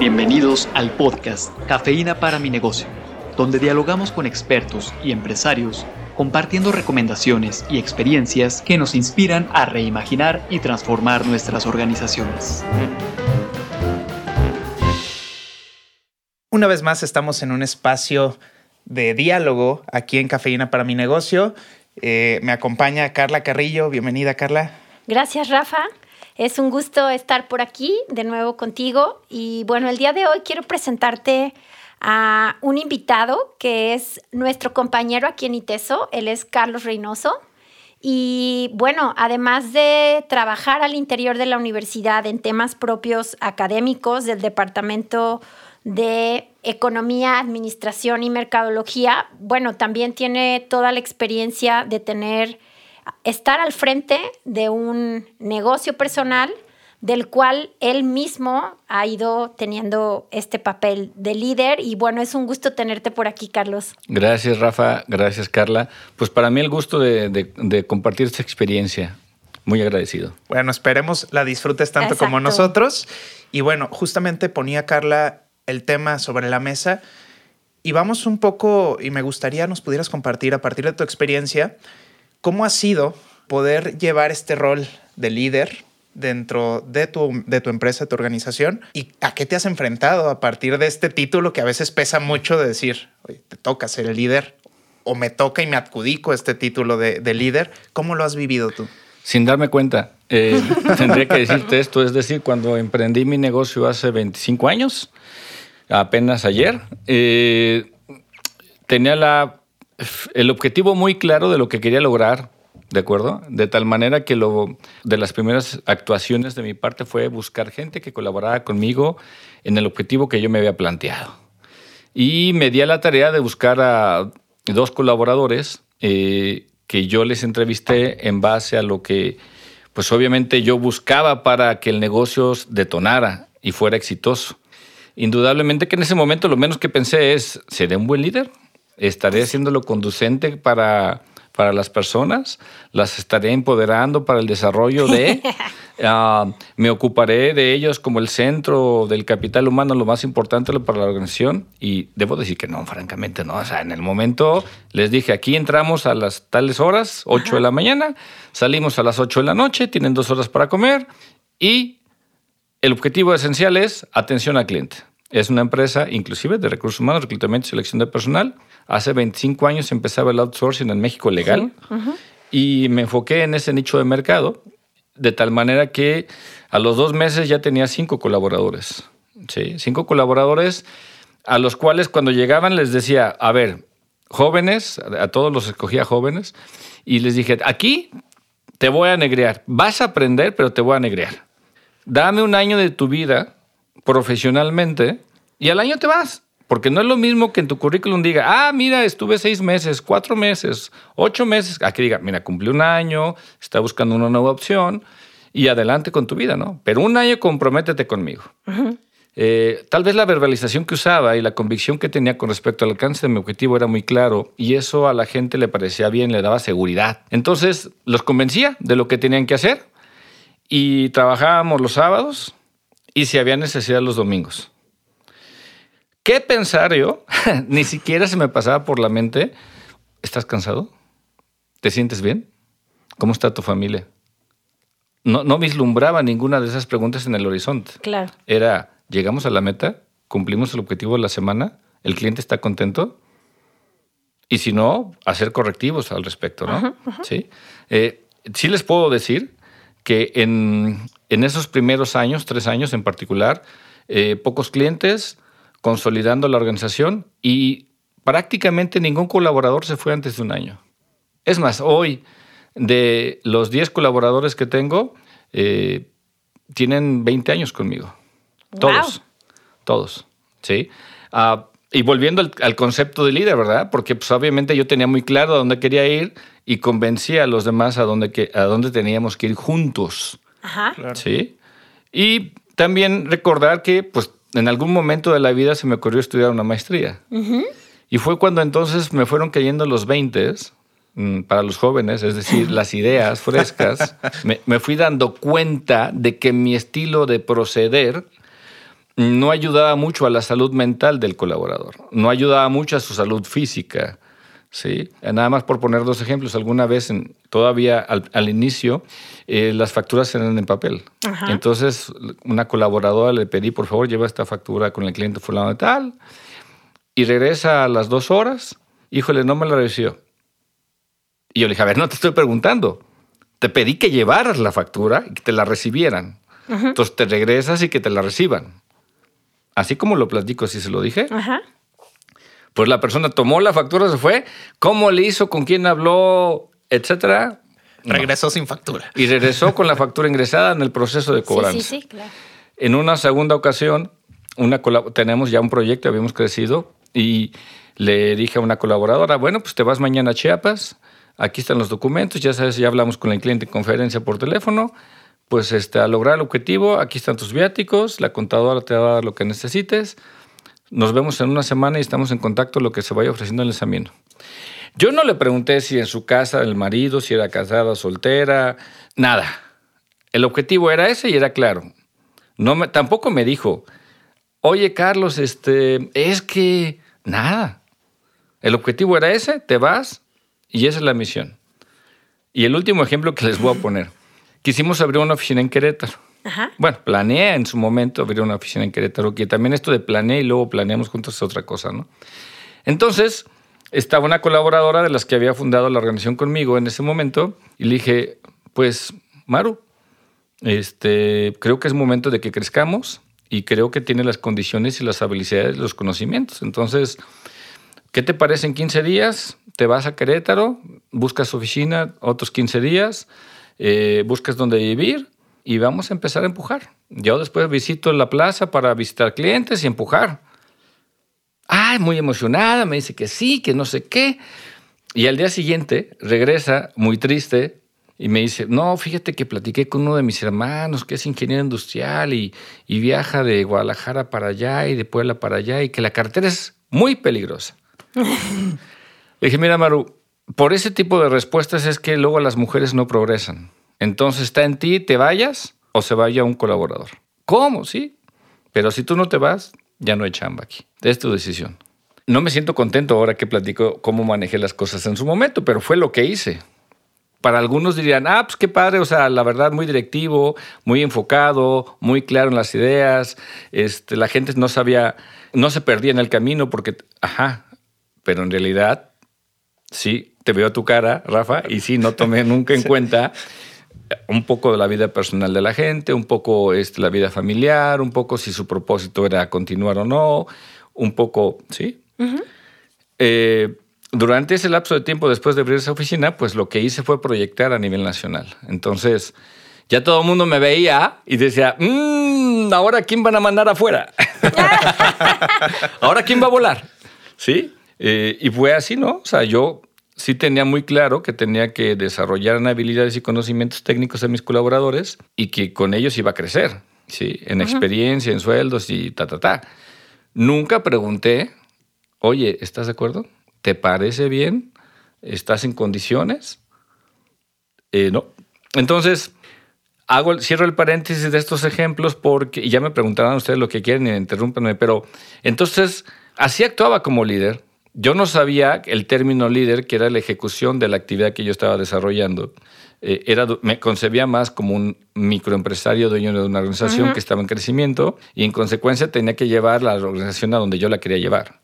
Bienvenidos al podcast Cafeína para mi negocio, donde dialogamos con expertos y empresarios compartiendo recomendaciones y experiencias que nos inspiran a reimaginar y transformar nuestras organizaciones. Una vez más estamos en un espacio de diálogo aquí en Cafeína para mi negocio. Eh, me acompaña Carla Carrillo. Bienvenida, Carla. Gracias, Rafa. Es un gusto estar por aquí de nuevo contigo. Y bueno, el día de hoy quiero presentarte a un invitado que es nuestro compañero aquí en ITESO. Él es Carlos Reynoso. Y bueno, además de trabajar al interior de la universidad en temas propios académicos del Departamento de Economía, Administración y Mercadología, bueno, también tiene toda la experiencia de tener estar al frente de un negocio personal del cual él mismo ha ido teniendo este papel de líder y bueno, es un gusto tenerte por aquí, Carlos. Gracias, Rafa, gracias, Carla. Pues para mí el gusto de, compartir esta experiencia. Muy agradecido. Bueno, esperemos la disfrutes tanto como nosotros. Y bueno, justamente ponía Carla el tema sobre la mesa y vamos un poco, y me gustaría nos pudieras compartir a partir de tu experiencia, ¿Cómo ha sido poder llevar este rol de líder dentro de tu, de tu empresa, de tu organización? ¿Y a qué te has enfrentado a partir de este título que a veces pesa mucho de decir, Oye, te toca ser el líder o me toca y me adjudico este título de, líder? ¿Cómo lo has vivido tú? Sin darme cuenta, eh, tendría que decirte esto, es decir, cuando emprendí mi negocio hace 25 años, apenas ayer, eh, tenía la el objetivo muy claro de lo que quería lograr, ¿de acuerdo? De tal manera que lo, de las primeras actuaciones de mi parte fue buscar gente que colaborara conmigo en el objetivo que yo me había planteado. Y me di a la tarea de buscar a dos colaboradores eh, que yo les entrevisté en base a lo que, pues obviamente yo buscaba para que el negocio detonara y fuera exitoso. Indudablemente que en ese momento lo menos que pensé es, ¿seré un buen líder? Estaré haciéndolo conducente para, para las personas, las estaré empoderando para el desarrollo de, ah, me ocuparé de ellos como el centro del capital humano, lo más importante para la organización. Y debo decir que no, francamente no. O sea, en el momento les dije, aquí entramos a las tales horas, 8 de la mañana, salimos a las 8 de la noche, tienen dos horas para comer y el objetivo esencial es atención al cliente. Es una empresa inclusive de recursos humanos, reclutamiento y selección de personal. Hace 25 años empezaba el outsourcing en México legal y me enfoqué en ese nicho de mercado de tal manera que a los dos meses ya tenía cinco colaboradores. ¿sí? Cinco colaboradores a los cuales cuando llegaban les decía, a ver, jóvenes, a todos los escogía jóvenes, y les dije, aquí te voy a negrear, vas a aprender, pero te voy a negrear. Dame un año de tu vida profesionalmente y al año te vas. Porque no es lo mismo que en tu currículum diga, ah, mira, estuve seis meses, cuatro meses, ocho meses. Aquí diga, mira, cumplí un año, está buscando una nueva opción y adelante con tu vida, ¿no? Pero un año comprométete conmigo. Eh, tal vez la verbalización que usaba y la convicción que tenía con respecto al alcance de mi objetivo era muy claro y eso a la gente le parecía bien, le daba seguridad. Entonces los convencía de lo que tenían que hacer y trabajábamos los sábados y si había necesidad los domingos. ¿Qué pensar yo? Ni siquiera se me pasaba por la mente. ¿Estás cansado? ¿Te sientes bien? ¿Cómo está tu familia? No, no vislumbraba ninguna de esas preguntas en el horizonte. Claro. Era, llegamos a la meta, cumplimos el objetivo de la semana, el cliente está contento. Y si no, hacer correctivos al respecto, ¿no? Sí. Eh, sí les puedo decir que en, en esos primeros años, tres años en particular, eh, pocos clientes, consolidando la organización y prácticamente ningún colaborador se fue antes de un año. Es más, hoy de los 10 colaboradores que tengo, eh, tienen 20 años conmigo. Todos. Todos. ¿Sí? Ah, y volviendo al, concepto de líder, ¿verdad? Porque pues, obviamente yo tenía muy claro a dónde quería ir y convencía a los demás a dónde, que, a dónde teníamos que ir juntos. Ajá. Sí. Y también recordar que, pues, en algún momento de la vida se me ocurrió estudiar una maestría. Y fue cuando entonces me fueron cayendo los 20 mm, para los jóvenes, es decir, las ideas frescas. me, fui dando cuenta de que mi estilo de proceder no ayudaba mucho a la salud mental del colaborador, no ayudaba mucho a su salud física. ¿Sí? Nada más por poner dos ejemplos, alguna vez en, todavía al, inicio eh, las facturas eran en papel. Entonces una colaboradora le pedí, por favor, lleva esta factura con el cliente fulano de tal y regresa a las dos horas, híjole, no me la recibió. Y yo le dije, a ver, no te estoy preguntando, te pedí que llevaras la factura y que te la recibieran. Entonces te regresas y que te la reciban. Así como lo platico, así se lo dije. Ajá. Pues la persona tomó la factura, se fue. ¿Cómo le hizo? ¿Con quién habló? Etcétera. Regresó sin factura. Y regresó con la factura ingresada en el proceso de cobranza. Sí, sí, sí, claro. En una segunda ocasión, una tenemos ya un proyecto, habíamos crecido, y le dije a una colaboradora, bueno, pues te vas mañana a Chiapas, aquí están los documentos, ya sabes, ya hablamos con el cliente en conferencia por teléfono, pues este, a lograr el objetivo, aquí están tus viáticos, la contadora te va a dar lo que necesites, nos vemos en una semana y estamos en contacto lo que se vaya ofreciendo en el examen. Yo no le pregunté si en su casa el marido, si era casada, soltera, nada. El objetivo era ese y era claro. No me, tampoco me dijo, oye Carlos, este, es que nada. El objetivo era ese, te vas y esa es la misión. Y el último ejemplo que les voy a poner. Quisimos abrir una oficina en Querétaro. Bueno, planeé en su momento abrir una oficina en Querétaro, que también esto de planeé y luego planeamos juntos es otra cosa, ¿no? Entonces, estaba una colaboradora de las que había fundado la organización conmigo en ese momento y le dije, pues, Maru, este, creo que es momento de que crezcamos y creo que tiene las condiciones y las habilidades, los conocimientos. Entonces, ¿qué te parece en 15 días? Te vas a Querétaro, buscas oficina otros 15 días, eh, buscas dónde vivir y vamos a empezar a empujar. Yo después visito la plaza para visitar clientes y empujar. Ay, muy emocionada, me dice que sí, que no sé qué. Y al día siguiente regresa muy triste y me dice, no, fíjate que platiqué con uno de mis hermanos que es ingeniero industrial y, y viaja de Guadalajara para allá y de Puebla para allá y que la cartera es muy peligrosa. Le dije, mira, Maru, por ese tipo de respuestas es que luego las mujeres no progresan. Entonces está en ti, te vayas o se vaya un colaborador. ¿Cómo? Sí. Pero si tú no te vas, ya no hay chamba aquí. Es tu decisión. No me siento contento ahora que platico cómo manejé las cosas en su momento, pero fue lo que hice. Para algunos dirían, ah, pues qué padre, o sea, la verdad, muy directivo, muy enfocado, muy claro en las ideas. Este, la gente no sabía, no se perdía en el camino porque, ajá, pero en realidad, sí, te veo a tu cara, Rafa, y sí, no tomé nunca en cuenta un poco de la vida personal de la gente, un poco este, la vida familiar, un poco si su propósito era continuar o no, un poco, ¿sí? Eh, durante ese lapso de tiempo después de abrir esa oficina, pues lo que hice fue proyectar a nivel nacional. Entonces, ya todo el mundo me veía y decía, mmm, ahora quién van a mandar afuera. ahora quién va a volar. ¿Sí? Eh, y fue así, ¿no? O sea, yo sí tenía muy claro que tenía que desarrollar habilidades y conocimientos técnicos de mis colaboradores y que con ellos iba a crecer, ¿sí? En experiencia, en sueldos y ta, ta, ta. Nunca pregunté, oye, ¿estás de acuerdo? ¿Te parece bien? ¿Estás en condiciones? Eh, no. Entonces, hago, cierro el paréntesis de estos ejemplos porque, y ya me preguntarán ustedes lo que quieren y interrúmpanme, pero entonces, así actuaba como líder yo no sabía el término líder, que era la ejecución de la actividad que yo estaba desarrollando. Eh, era, me concebía más como un microempresario dueño de una organización que estaba en crecimiento y en consecuencia tenía que llevar la organización a donde yo la quería llevar.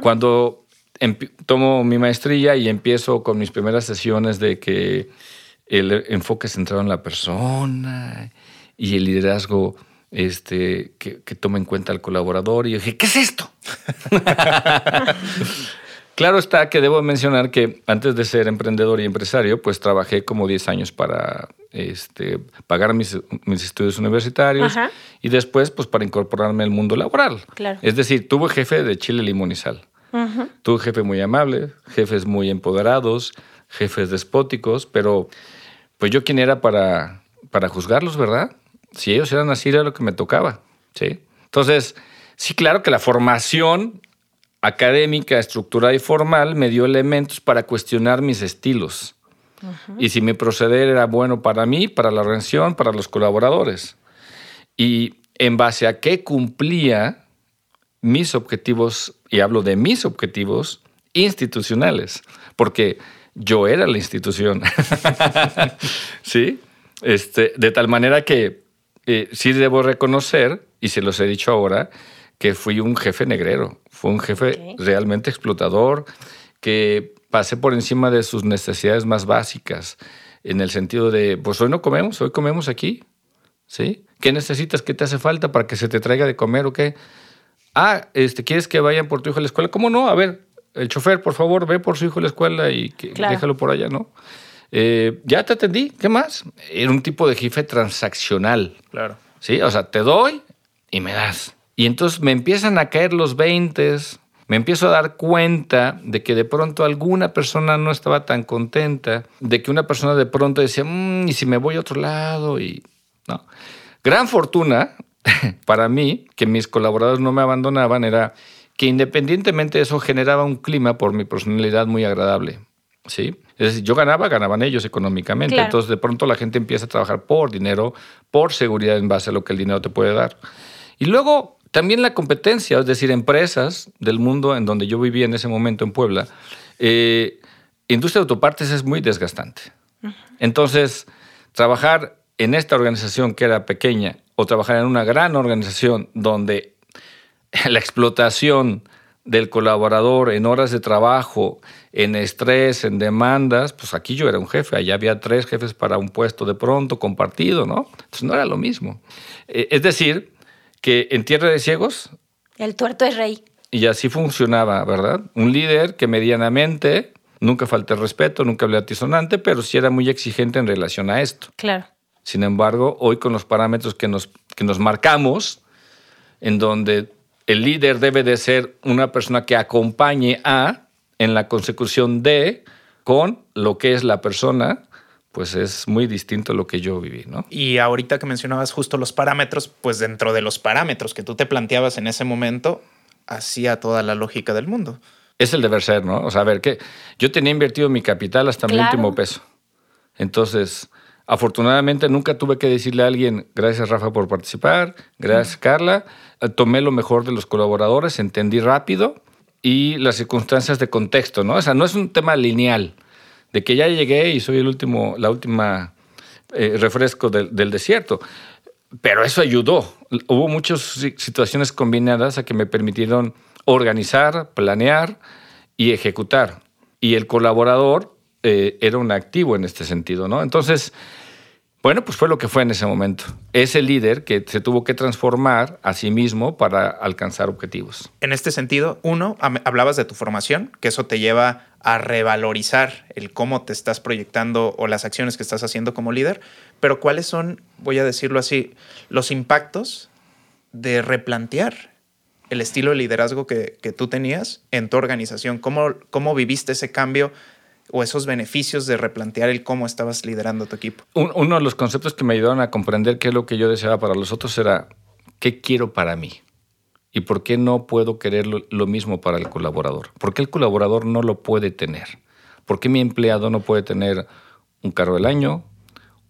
Cuando tomo mi maestría y empiezo con mis primeras sesiones de que el enfoque centrado en la persona y el liderazgo este, que, toma en cuenta al colaborador. Y yo dije, ¿qué es esto? claro está que debo mencionar que antes de ser emprendedor y empresario, pues trabajé como 10 años para este, pagar mis, estudios universitarios y después pues para incorporarme al mundo laboral. Es decir, tuve jefe de chile, limón y sal. Tuve jefe muy amable, jefes muy empoderados, jefes despóticos, pero pues yo quién era para, para juzgarlos, ¿verdad? Si ellos eran así, era lo que me tocaba. ¿sí? Entonces, sí, claro que la formación académica, estructurada y formal me dio elementos para cuestionar mis estilos. Y si mi proceder era bueno para mí, para la organización, para los colaboradores. Y en base a qué cumplía mis objetivos, y hablo de mis objetivos institucionales, porque yo era la institución. ¿Sí? Este, de tal manera que eh, sí debo reconocer, y se los he dicho ahora, que fui un jefe negrero, fue un jefe realmente explotador, que pasé por encima de sus necesidades más básicas, en el sentido de, pues hoy no comemos, hoy comemos aquí, ¿sí? ¿Qué necesitas? ¿Qué te hace falta para que se te traiga de comer o qué? Ah, este, ¿quieres que vayan por tu hijo a la escuela? ¿Cómo no? A ver, el chofer, por favor, ve por su hijo a la escuela y déjalo por allá, ¿no? Eh, ya te atendí, ¿qué más? Era un tipo de jefe transaccional. Claro. Sí, o sea, te doy y me das. Y entonces me empiezan a caer los 20, me empiezo a dar cuenta de que de pronto alguna persona no estaba tan contenta, de que una persona de pronto decía, mmm, ¿y si me voy a otro lado? Y no. Gran fortuna para mí, que mis colaboradores no me abandonaban, era que independientemente de eso generaba un clima por mi personalidad muy agradable. ¿Sí? Es decir, yo ganaba, ganaban ellos económicamente. Entonces, de pronto la gente empieza a trabajar por dinero, por seguridad en base a lo que el dinero te puede dar. Y luego también la competencia, es decir, empresas del mundo en donde yo vivía en ese momento en Puebla, eh, industria de autopartes es muy desgastante. Entonces, trabajar en esta organización que era pequeña o trabajar en una gran organización donde la explotación del colaborador en horas de trabajo, en estrés, en demandas, pues aquí yo era un jefe, allá había tres jefes para un puesto de pronto compartido, ¿no? Entonces no era lo mismo. Eh, es decir, que en Tierra de Ciegos... El tuerto es rey. Y así funcionaba, ¿verdad? Un líder que medianamente, nunca falta el respeto, nunca hablé atisonante, pero sí era muy exigente en relación a esto. Claro. Sin embargo, hoy con los parámetros que nos, que nos marcamos, en donde el líder debe de ser una persona que acompañe a en la consecución de con lo que es la persona, pues es muy distinto a lo que yo viví, ¿no? Y ahorita que mencionabas justo los parámetros, pues dentro de los parámetros que tú te planteabas en ese momento, hacía toda la lógica del mundo. Es el deber ser, ¿no? O sea, a ver, que yo tenía invertido mi capital hasta mi último peso. Entonces, afortunadamente nunca tuve que decirle a alguien, gracias Rafa por participar, gracias Carla, tomé lo mejor de los colaboradores, entendí rápido y las circunstancias de contexto, ¿no? O sea, no es un tema lineal de que ya llegué y soy el último, la última eh, refresco del, desierto. Pero eso ayudó. Hubo muchas situaciones combinadas a que me permitieron organizar, planear y ejecutar. Y el colaborador eh, era un activo en este sentido, ¿no? Entonces, bueno, pues fue lo que fue en ese momento. Ese líder que se tuvo que transformar a sí mismo para alcanzar objetivos. En este sentido, uno, hablabas de tu formación, que eso te lleva a revalorizar el cómo te estás proyectando o las acciones que estás haciendo como líder, pero cuáles son, voy a decirlo así, los impactos de replantear el estilo de liderazgo que, tú tenías en tu organización, cómo, cómo viviste ese cambio o esos beneficios de replantear el cómo estabas liderando tu equipo. uno de los conceptos que me ayudaron a comprender qué es lo que yo deseaba para los otros era qué quiero para mí y por qué no puedo querer lo, mismo para el colaborador. ¿Por qué el colaborador no lo puede tener? ¿Por qué mi empleado no puede tener un carro del año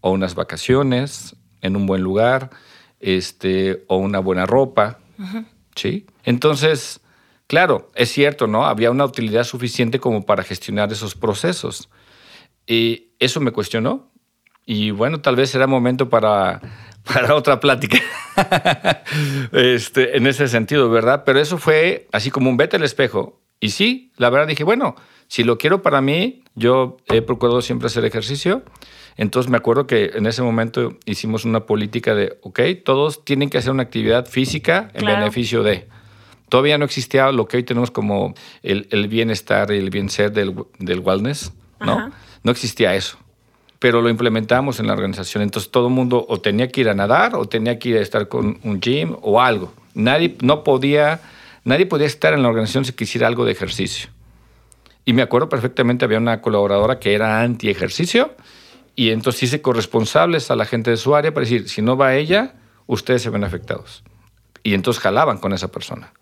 o unas vacaciones en un buen lugar este, o una buena ropa? ¿Sí? Entonces, Claro, es cierto, ¿no? Había una utilidad suficiente como para gestionar esos procesos. Y eso me cuestionó. Y bueno, tal vez será momento para, para otra plática este, en ese sentido, ¿verdad? Pero eso fue así como un vete al espejo. Y sí, la verdad dije, bueno, si lo quiero para mí, yo he procurado siempre hacer ejercicio. Entonces me acuerdo que en ese momento hicimos una política de, ok, todos tienen que hacer una actividad física en beneficio de. Todavía no existía lo que hoy tenemos como el, el bienestar y el bien ser del, del wellness, ¿no? No existía eso. Pero lo implementamos en la organización. Entonces todo el mundo o tenía que ir a nadar o tenía que ir a estar con un gym o algo. Nadie, no podía, nadie podía estar en la organización si quisiera algo de ejercicio. Y me acuerdo perfectamente, había una colaboradora que era anti-ejercicio y entonces hice corresponsables a la gente de su área para decir, si no va ella, ustedes se ven afectados. Y entonces jalaban con esa persona.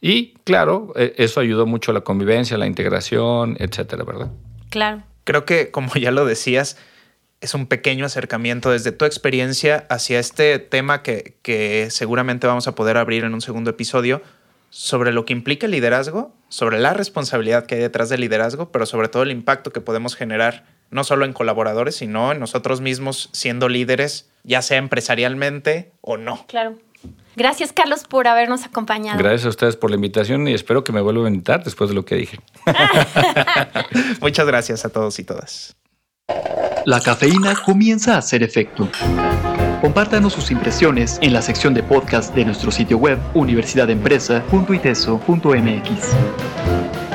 Y claro, e, eso ayudó mucho a la convivencia, la integración, etcétera, ¿verdad? Claro. Creo que, como ya lo decías, es un pequeño acercamiento desde tu experiencia hacia este tema que, que seguramente vamos a poder abrir en un segundo episodio sobre lo que implica el liderazgo, sobre la responsabilidad que hay detrás del liderazgo, pero sobre todo el impacto que podemos generar no solo en colaboradores, sino en nosotros mismos siendo líderes, ya sea empresarialmente o no. Claro. Gracias, Carlos, por habernos acompañado. Gracias a ustedes por la invitación y espero que me vuelvan a invitar después de lo que dije. Muchas gracias a todos y todas. La cafeína comienza a hacer efecto. Compártanos sus impresiones en la sección de podcast de nuestro sitio web universidadempresa.iteso.mx.